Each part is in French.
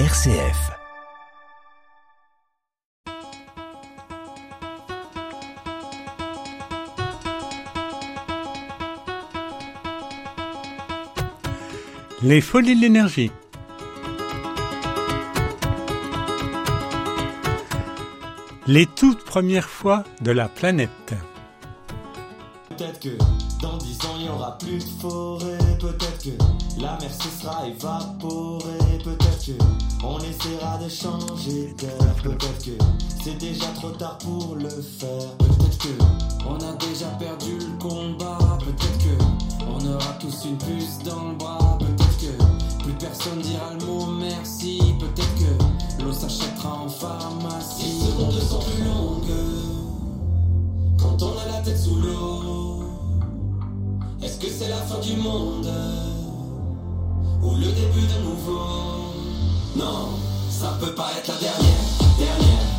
RCF. Les folies de l'énergie. Les toutes premières fois de la planète. Peut-être que dans dix ans il y aura plus de forêt. Peut-être que la mer se sera évaporée. Peut-être que on essaiera de changer d'air. Peut-être que c'est déjà trop tard pour le faire. Peut-être que on a déjà perdu le combat. Peut-être que on aura tous une puce dans le bras. Peut-être que plus personne dira le mot merci. Peut-être que l'eau s'achètera en pharmacie. Les secondes sont plus longues quand on a la tête sous l'eau. Est-ce que c'est la fin du monde ou le début de nouveau? Non, ça peut pas être la dernière, dernière.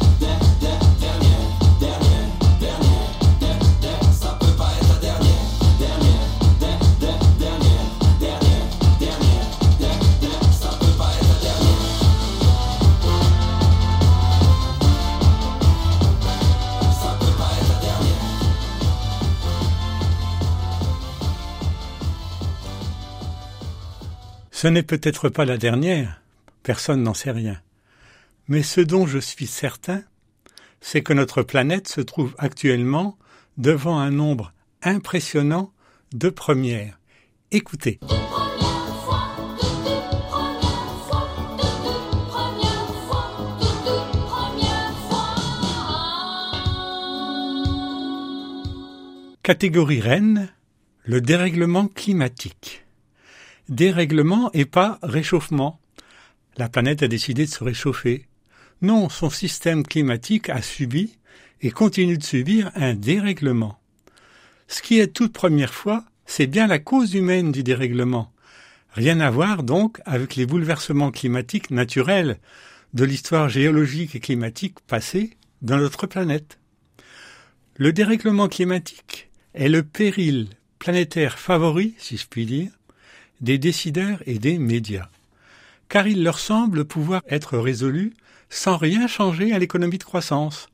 Ce n'est peut-être pas la dernière, personne n'en sait rien. Mais ce dont je suis certain, c'est que notre planète se trouve actuellement devant un nombre impressionnant de premières. Écoutez. Catégorie reine, le dérèglement climatique. Dérèglement et pas réchauffement. La planète a décidé de se réchauffer. Non, son système climatique a subi et continue de subir un dérèglement. Ce qui est toute première fois, c'est bien la cause humaine du dérèglement. Rien à voir donc avec les bouleversements climatiques naturels de l'histoire géologique et climatique passée dans notre planète. Le dérèglement climatique est le péril planétaire favori, si je puis dire, des décideurs et des médias, car il leur semble pouvoir être résolu sans rien changer à l'économie de croissance.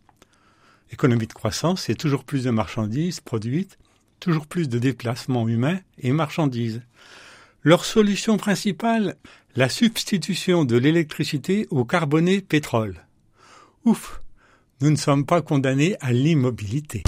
Économie de croissance, c'est toujours plus de marchandises produites, toujours plus de déplacements humains et marchandises. Leur solution principale, la substitution de l'électricité au carboné pétrole. Ouf, nous ne sommes pas condamnés à l'immobilité.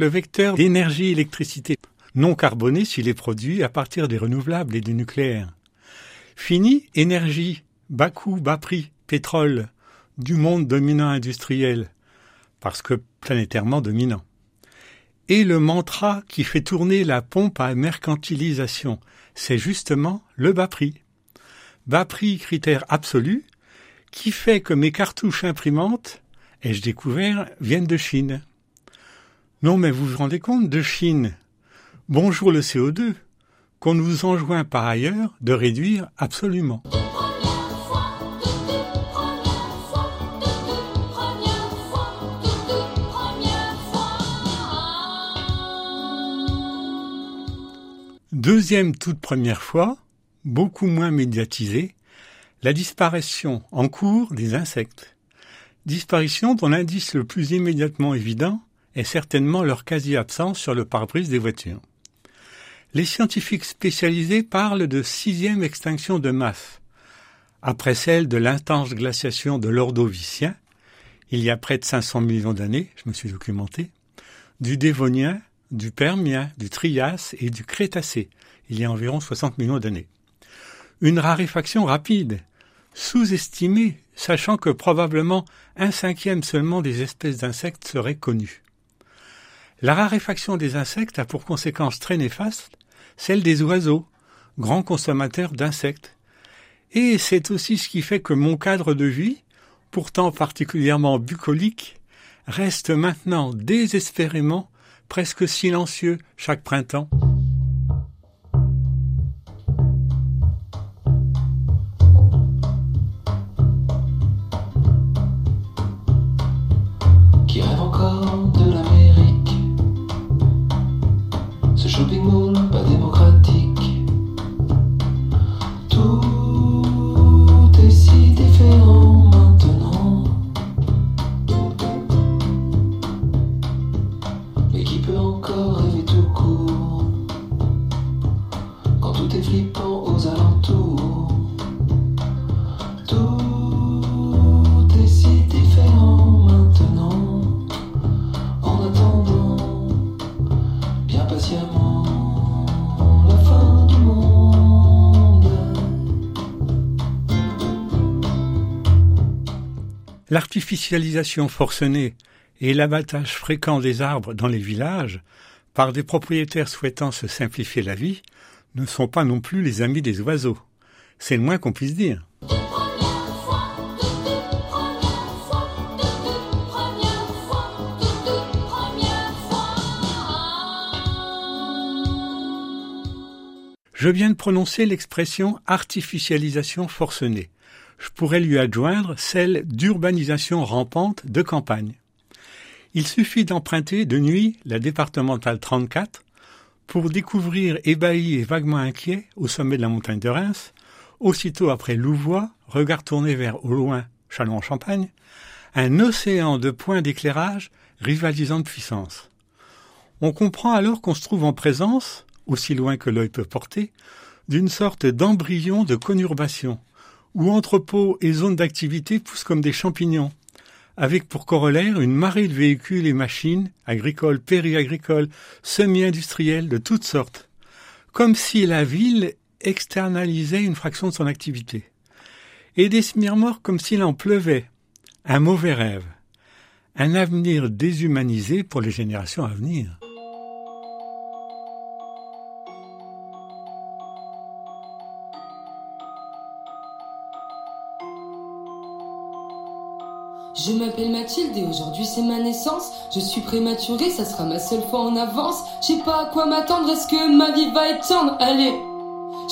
Le vecteur d'énergie-électricité, non carboné s'il est produit à partir des renouvelables et du nucléaire. Fini énergie, bas coût, bas prix, pétrole, du monde dominant industriel, parce que planétairement dominant. Et le mantra qui fait tourner la pompe à mercantilisation, c'est justement le bas prix. Bas prix critère absolu, qui fait que mes cartouches imprimantes, ai-je découvert, viennent de Chine. Non, mais vous vous rendez compte de Chine. Bonjour le CO2, qu'on nous enjoint par ailleurs de réduire absolument. Deuxième toute première fois, beaucoup moins médiatisée, la disparition en cours des insectes. Disparition dont l'indice le plus immédiatement évident est certainement leur quasi-absence sur le pare-brise des voitures. Les scientifiques spécialisés parlent de sixième extinction de masse. Après celle de l'intense glaciation de l'Ordovicien, il y a près de 500 millions d'années, je me suis documenté, du Dévonien, du Permien, du Trias et du Crétacé, il y a environ 60 millions d'années. Une raréfaction rapide, sous-estimée, sachant que probablement un cinquième seulement des espèces d'insectes seraient connues. La raréfaction des insectes a pour conséquence très néfaste celle des oiseaux, grands consommateurs d'insectes. Et c'est aussi ce qui fait que mon cadre de vie, pourtant particulièrement bucolique, reste maintenant désespérément presque silencieux chaque printemps. L'artificialisation forcenée et l'abattage fréquent des arbres dans les villages, par des propriétaires souhaitant se simplifier la vie, ne sont pas non plus les amis des oiseaux. C'est le moins qu'on puisse dire. Je viens de prononcer l'expression artificialisation forcenée je pourrais lui adjoindre celle d'urbanisation rampante de campagne. Il suffit d'emprunter de nuit la départementale 34 pour découvrir ébahi et vaguement inquiet au sommet de la montagne de Reims, aussitôt après Louvois, regard tourné vers au loin Châlons-en-Champagne, un océan de points d'éclairage rivalisant de puissance. On comprend alors qu'on se trouve en présence, aussi loin que l'œil peut porter, d'une sorte d'embryon de conurbation, où entrepôts et zones d'activité poussent comme des champignons, avec pour corollaire une marée de véhicules et machines, agricoles, périagricoles, semi-industrielles de toutes sortes, comme si la ville externalisait une fraction de son activité. Et des smirmores comme s'il en pleuvait. Un mauvais rêve. Un avenir déshumanisé pour les générations à venir. Je m'appelle Mathilde et aujourd'hui c'est ma naissance. Je suis prématurée, ça sera ma seule fois en avance. Je sais pas à quoi m'attendre, est-ce que ma vie va être tendre? Allez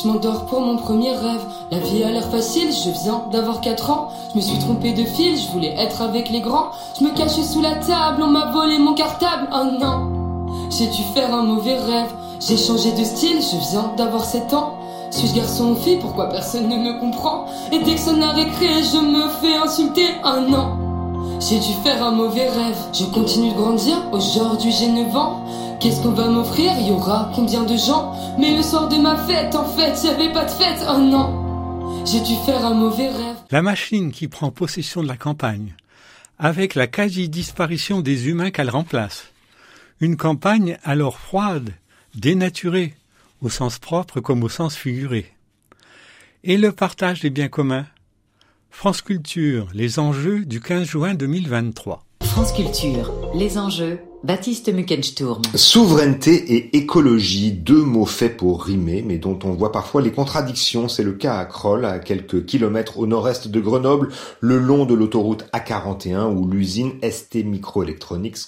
je m'endors pour mon premier rêve. La vie a l'air facile, je viens d'avoir 4 ans. Je me suis trompée de fil, je voulais être avec les grands. Je me cachais sous la table, on m'a volé mon cartable. Oh non, j'ai dû faire un mauvais rêve. J'ai changé de style, je viens d'avoir 7 ans. Suis-je garçon ou fille? Pourquoi personne ne me comprend? Et dès que ça n'a récré, je me fais insulter. Oh non. J'ai dû faire un mauvais rêve. Je continue de grandir. Aujourd'hui j'ai 9 ans. Qu'est-ce qu'on va m'offrir? Y aura combien de gens? Mais le soir de ma fête, en fait, j'avais pas de fête. Oh non. J'ai dû faire un mauvais rêve. La machine qui prend possession de la campagne, avec la quasi-disparition des humains qu'elle remplace. Une campagne alors froide, dénaturée, au sens propre comme au sens figuré. Et le partage des biens communs, France Culture, les enjeux du 15 juin 2023. France Culture, les enjeux Baptiste Muckensturm. Souveraineté et écologie, deux mots faits pour rimer, mais dont on voit parfois les contradictions. C'est le cas à Kroll, à quelques kilomètres au nord-est de Grenoble, le long de l'autoroute A41, où l'usine ST Microelectronics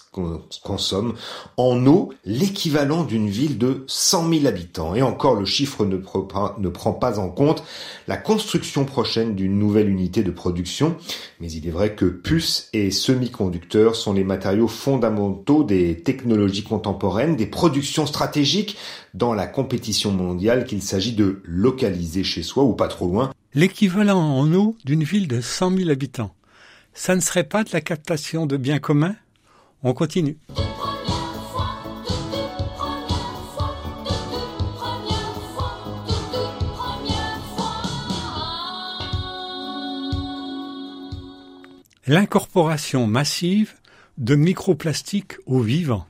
consomme en eau l'équivalent d'une ville de 100 000 habitants. Et encore, le chiffre ne, ne prend pas en compte la construction prochaine d'une nouvelle unité de production. Mais il est vrai que puces et semi-conducteurs sont les matériaux fondamentaux des technologies contemporaines, des productions stratégiques dans la compétition mondiale qu'il s'agit de localiser chez soi ou pas trop loin. L'équivalent en eau d'une ville de 100 000 habitants. Ça ne serait pas de la captation de biens communs? On continue. l'incorporation massive de microplastiques au vivant.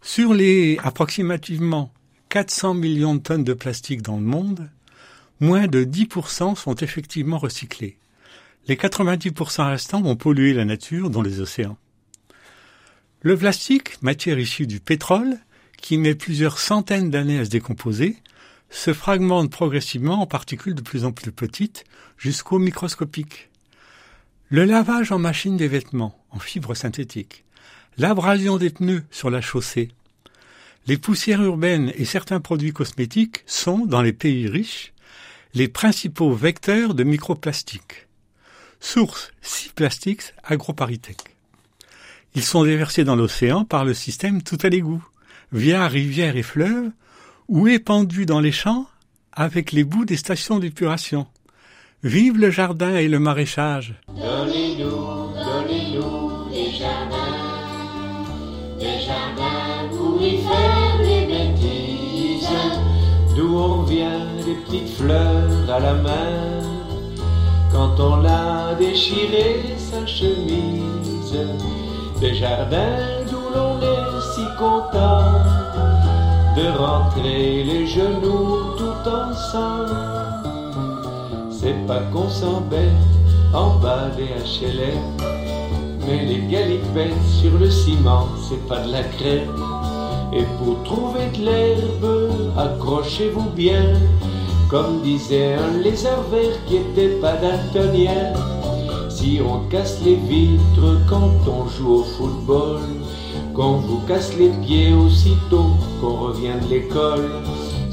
Sur les approximativement 400 millions de tonnes de plastique dans le monde, moins de 10% sont effectivement recyclés. Les 90% restants vont polluer la nature, dont les océans. Le plastique, matière issue du pétrole, qui met plusieurs centaines d'années à se décomposer, se fragmente progressivement en particules de plus en plus petites jusqu'au microscopique. Le lavage en machine des vêtements en fibres synthétiques, l'abrasion des pneus sur la chaussée, les poussières urbaines et certains produits cosmétiques sont, dans les pays riches, les principaux vecteurs de microplastiques. Source Plastics AgroParisTech. Ils sont déversés dans l'océan par le système tout à l'égout, via rivières et fleuves, ou épandus dans les champs avec les bouts des stations d'épuration. Vive le jardin et le maraîchage. Donnez-nous, donnez-nous des jardins, des jardins pour y faire des bêtises, d'où on vient des petites fleurs à la main, quand on l'a déchiré sa chemise, des jardins d'où l'on est si content de rentrer les genoux tout ensemble. Pas qu'on s'embête en bas des HLM, mais les galipettes sur le ciment, c'est pas de la crème. Et pour trouver de l'herbe, accrochez-vous bien, comme disait un lézard vert qui était pas. Si on casse les vitres quand on joue au football, qu'on vous casse les pieds aussitôt qu'on revient de l'école,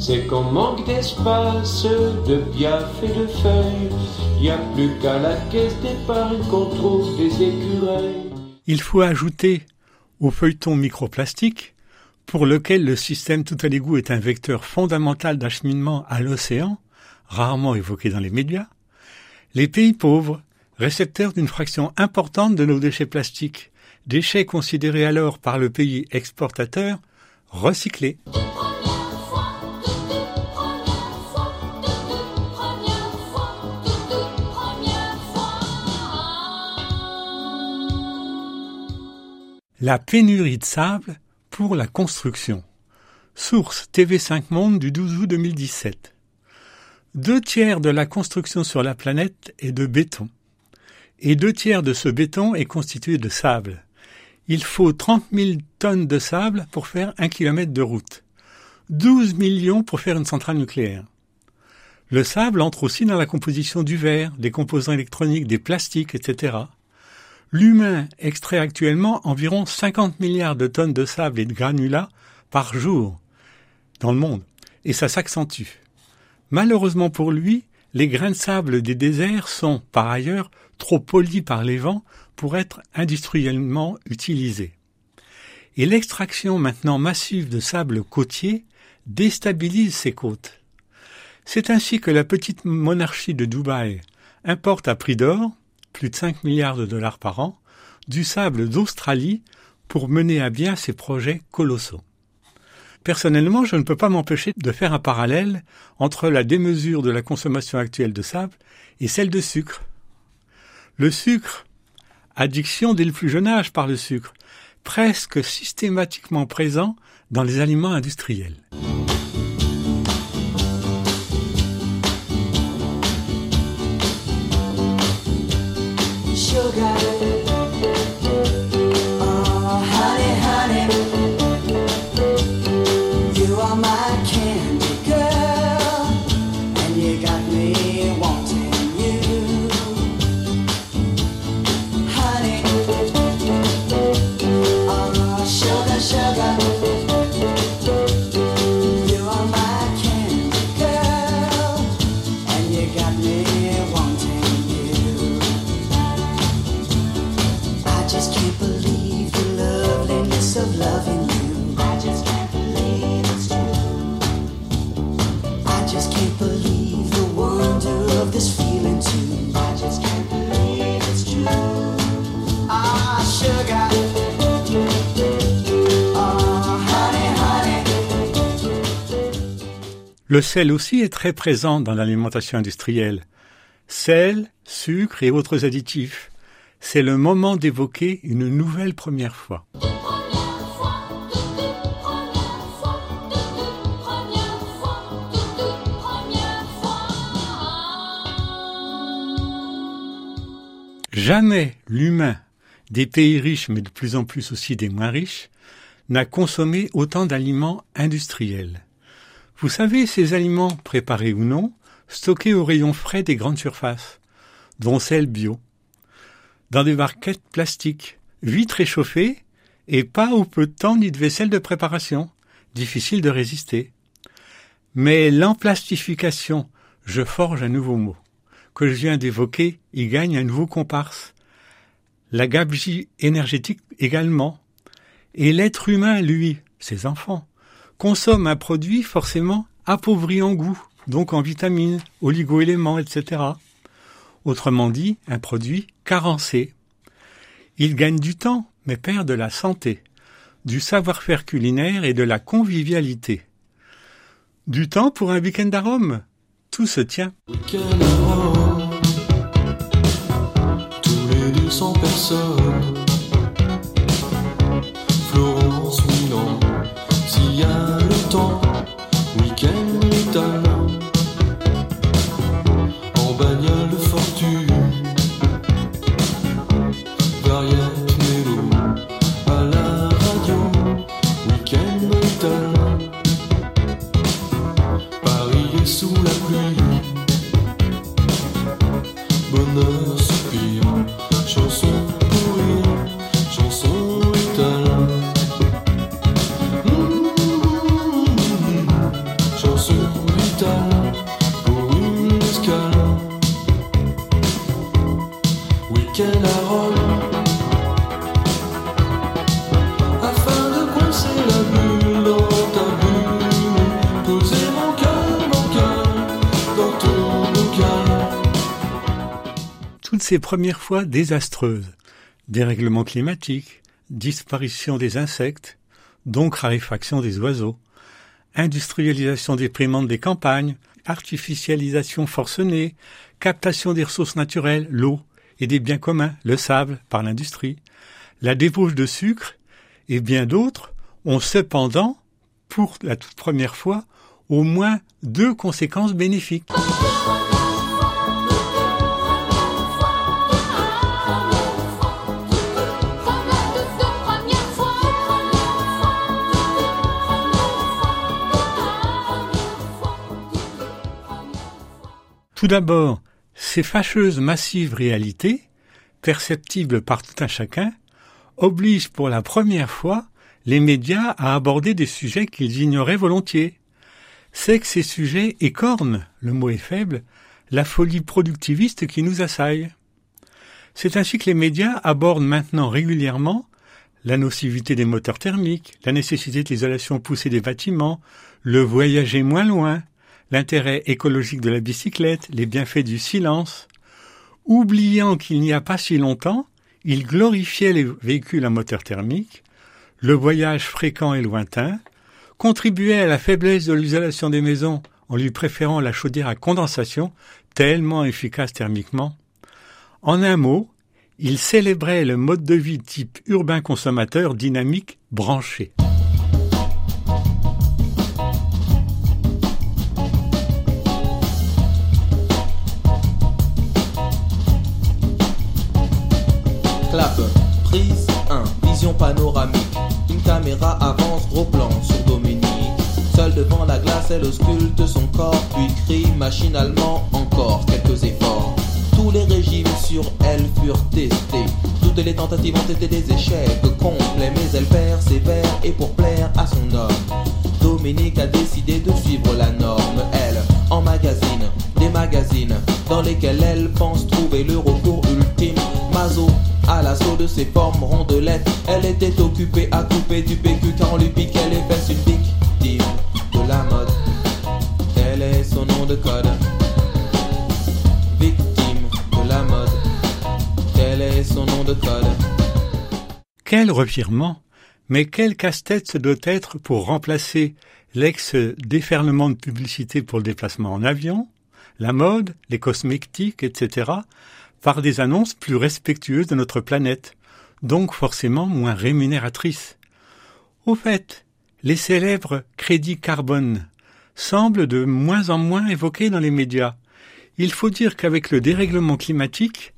c'est qu'on manque d'espace, de piaf et de feuilles. Il n'y a plus qu'à la caisse d'épargne qu'on trouve des écureuils. Il faut ajouter au feuilleton microplastique, pour lequel le système tout à l'égout est un vecteur fondamental d'acheminement à l'océan, rarement évoqué dans les médias, les pays pauvres, récepteurs d'une fraction importante de nos déchets plastiques, déchets considérés alors par le pays exportateur recyclés. La pénurie de sable pour la construction. Source TV5 Monde du 12 août 2017. Deux tiers de la construction sur la planète est de béton. Et deux tiers de ce béton est constitué de sable. Il faut 30 000 tonnes de sable pour faire un kilomètre de route. 12 millions pour faire une centrale nucléaire. Le sable entre aussi dans la composition du verre, des composants électroniques, des plastiques, etc. L'humain extrait actuellement environ 50 milliards de tonnes de sable et de granulats par jour dans le monde, et ça s'accentue. Malheureusement pour lui, les grains de sable des déserts sont, par ailleurs, trop polis par les vents pour être industriellement utilisés. Et l'extraction maintenant massive de sable côtier déstabilise ces côtes. C'est ainsi que la petite monarchie de Dubaï importe à prix d'or, plus de 5 milliards de dollars par an, du sable d'Australie pour mener à bien ces projets colossaux. Personnellement, je ne peux pas m'empêcher de faire un parallèle entre la démesure de la consommation actuelle de sable et celle de sucre. Le sucre, addiction dès le plus jeune âge par le sucre, presque systématiquement présent dans les aliments industriels. Le sel aussi est très présent dans l'alimentation industrielle. Sel, sucre et autres additifs. C'est le moment d'évoquer une nouvelle première fois. Jamais l'humain des pays riches, mais de plus en plus aussi des moins riches, n'a consommé autant d'aliments industriels. Vous savez, ces aliments, préparés ou non, stockés au rayon frais des grandes surfaces, dont celles bio, dans des barquettes plastiques, vite réchauffées, et pas ou peu de temps ni de vaisselle de préparation, difficile de résister. Mais l'emplastification, je forge un nouveau mot, que je viens d'évoquer, y gagne un nouveau comparse. La gabegie énergétique également, et l'être humain, lui, ses enfants, consomme un produit forcément appauvri en goût, donc en vitamines, oligoéléments, etc. Autrement dit, un produit carencé. Il gagne du temps, mais perd de la santé, du savoir-faire culinaire et de la convivialité. Du temps pour un week-end d'arôme. Tout se tient. Tous les 200 personnes ces premières fois désastreuses. Dérèglement climatique, disparition des insectes, donc raréfaction des oiseaux, industrialisation déprimante des campagnes, artificialisation forcenée, captation des ressources naturelles, l'eau, et des biens communs, le sable, par l'industrie, la débauche de sucre, et bien d'autres, ont cependant, pour la toute première fois, au moins deux conséquences bénéfiques. Tout d'abord, ces fâcheuses massives réalités, perceptibles par tout un chacun, obligent pour la première fois les médias à aborder des sujets qu'ils ignoraient volontiers. C'est que ces sujets écornent, le mot est faible, la folie productiviste qui nous assaille. C'est ainsi que les médias abordent maintenant régulièrement la nocivité des moteurs thermiques, la nécessité de l'isolation poussée des bâtiments, le voyager moins loin, l'intérêt écologique de la bicyclette, les bienfaits du silence. Oubliant qu'il n'y a pas si longtemps, il glorifiait les véhicules à moteur thermique, le voyage fréquent et lointain, contribuait à la faiblesse de l'isolation des maisons en lui préférant la chaudière à condensation, tellement efficace thermiquement. En un mot, il célébrait le mode de vie type urbain consommateur dynamique branché. Elle ausculte son corps, puis crie machinalement encore quelques efforts. Tous les régimes sur elle furent testés. Toutes les tentatives ont été des échecs complets, mais elle persévère et pour plaire à son homme. Dominique a décidé de suivre la norme, elle, en magazine, des magazines dans lesquels elle pense trouver le recours ultime. Mazo à l'assaut de ses formes rondelettes. Elle était occupée à couper du PQ car on lui piquait les fesses une victime Tel est. Quel revirement Mais quel casse-tête ce doit être pour remplacer l'ex-déferlement de publicité pour le déplacement en avion, la mode, les cosmétiques, etc., par des annonces plus respectueuses de notre planète, donc forcément moins rémunératrices. Au fait, les célèbres crédits carbone semblent de moins en moins évoqués dans les médias. Il faut dire qu'avec le dérèglement climatique,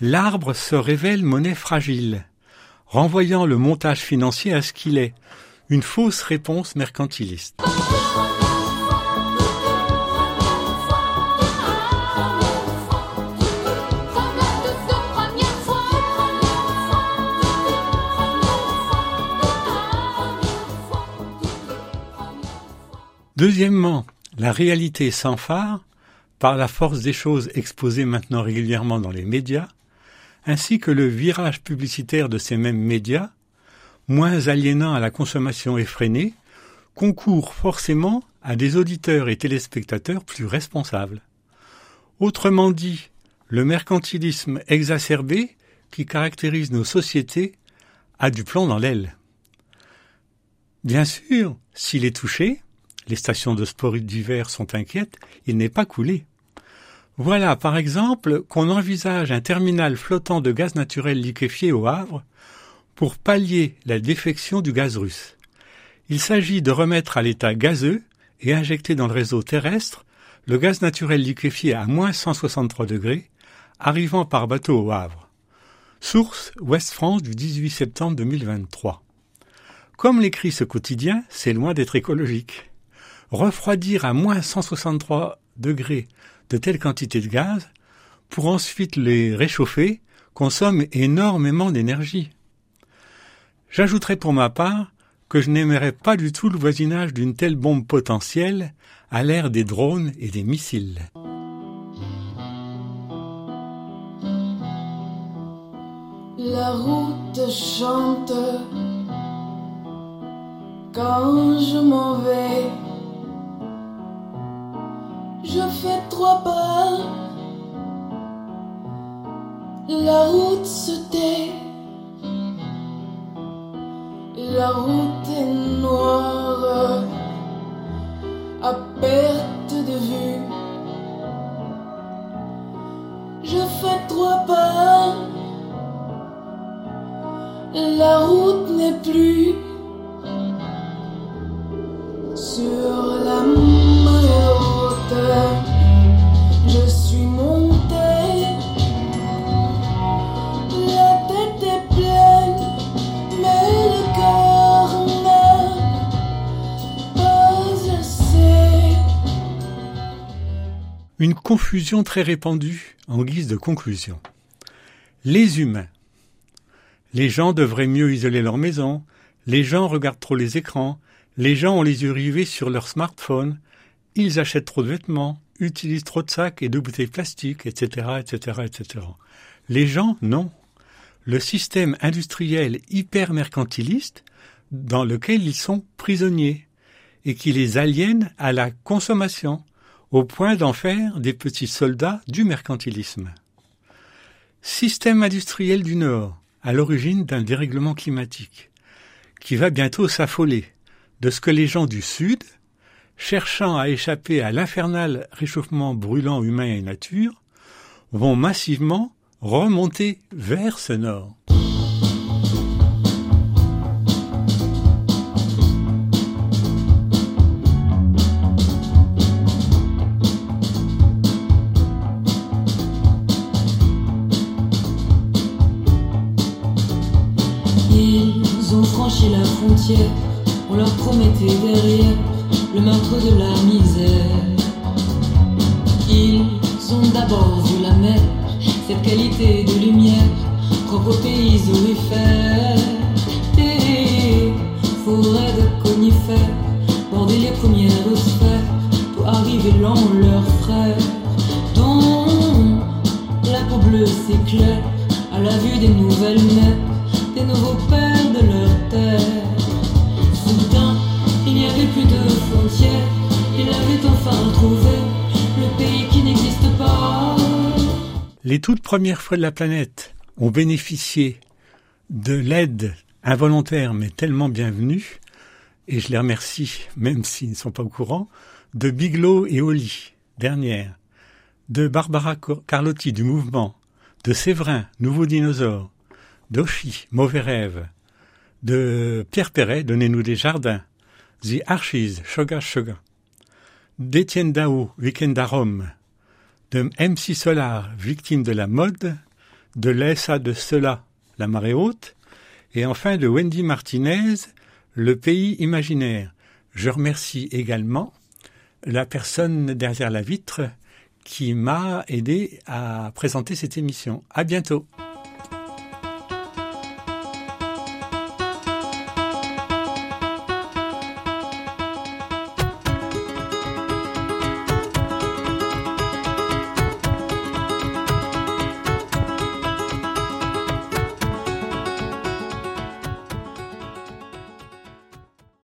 l'arbre se révèle monnaie fragile, renvoyant le montage financier à ce qu'il est, une fausse réponse mercantiliste. Deuxièmement, la réalité sans phare, par la force des choses exposées maintenant régulièrement dans les médias, ainsi que le virage publicitaire de ces mêmes médias, moins aliénant à la consommation effrénée, concourt forcément à des auditeurs et téléspectateurs plus responsables. Autrement dit, le mercantilisme exacerbé qui caractérise nos sociétés a du plomb dans l'aile. Bien sûr, s'il est touché, les stations de sport d'hiver sont inquiètes, il n'est pas coulé. Voilà, par exemple, qu'on envisage un terminal flottant de gaz naturel liquéfié au Havre pour pallier la défection du gaz russe. Il s'agit de remettre à l'état gazeux et injecter dans le réseau terrestre le gaz naturel liquéfié à moins 163 degrés, arrivant par bateau au Havre. Source Ouest France du 18 septembre 2023. Comme l'écrit ce quotidien, c'est loin d'être écologique refroidir à moins 163 degrés de telles quantités de gaz pour ensuite les réchauffer consomme énormément d'énergie. J'ajouterai pour ma part que je n'aimerais pas du tout le voisinage d'une telle bombe potentielle à l'ère des drones et des missiles. La route chante quand je m'en vais je fais trois pas. La route se tait. La route est noire à perte de vue. Je fais trois pas. La route n'est plus sur Une confusion très répandue en guise de conclusion. Les humains. Les gens devraient mieux isoler leur maison, les gens regardent trop les écrans, les gens ont les yeux rivés sur leur smartphone, ils achètent trop de vêtements, utilisent trop de sacs et de bouteilles plastiques, etc., etc., etc. Les gens, non. Le système industriel hyper mercantiliste dans lequel ils sont prisonniers et qui les aliène à la consommation au point d'en faire des petits soldats du mercantilisme. Système industriel du Nord, à l'origine d'un dérèglement climatique, qui va bientôt s'affoler de ce que les gens du Sud, cherchant à échapper à l'infernal réchauffement brûlant humain et nature, vont massivement remonter vers ce nord. On leur promettait derrière le meurtre de la misère. Ils ont d'abord vu la mer, cette qualité de lumière, propre Premières fois de la planète ont bénéficié de l'aide involontaire mais tellement bienvenue, et je les remercie même s'ils ne sont pas au courant, de Biglow et Oli, dernière, de Barbara Carlotti du mouvement, de Séverin, Nouveau Dinosaure, d'Auchy, Mauvais Rêve, de Pierre Perret, Donnez-nous des jardins, The Archies, Shoga Shoga, d'Étienne Daou, Weekend à Rome, de MC Solar, Victime de la mode, de l'ESA de Cela, La marée haute, et enfin de Wendy Martinez, Le pays imaginaire. Je remercie également la personne derrière la vitre qui m'a aidé à présenter cette émission. À bientôt.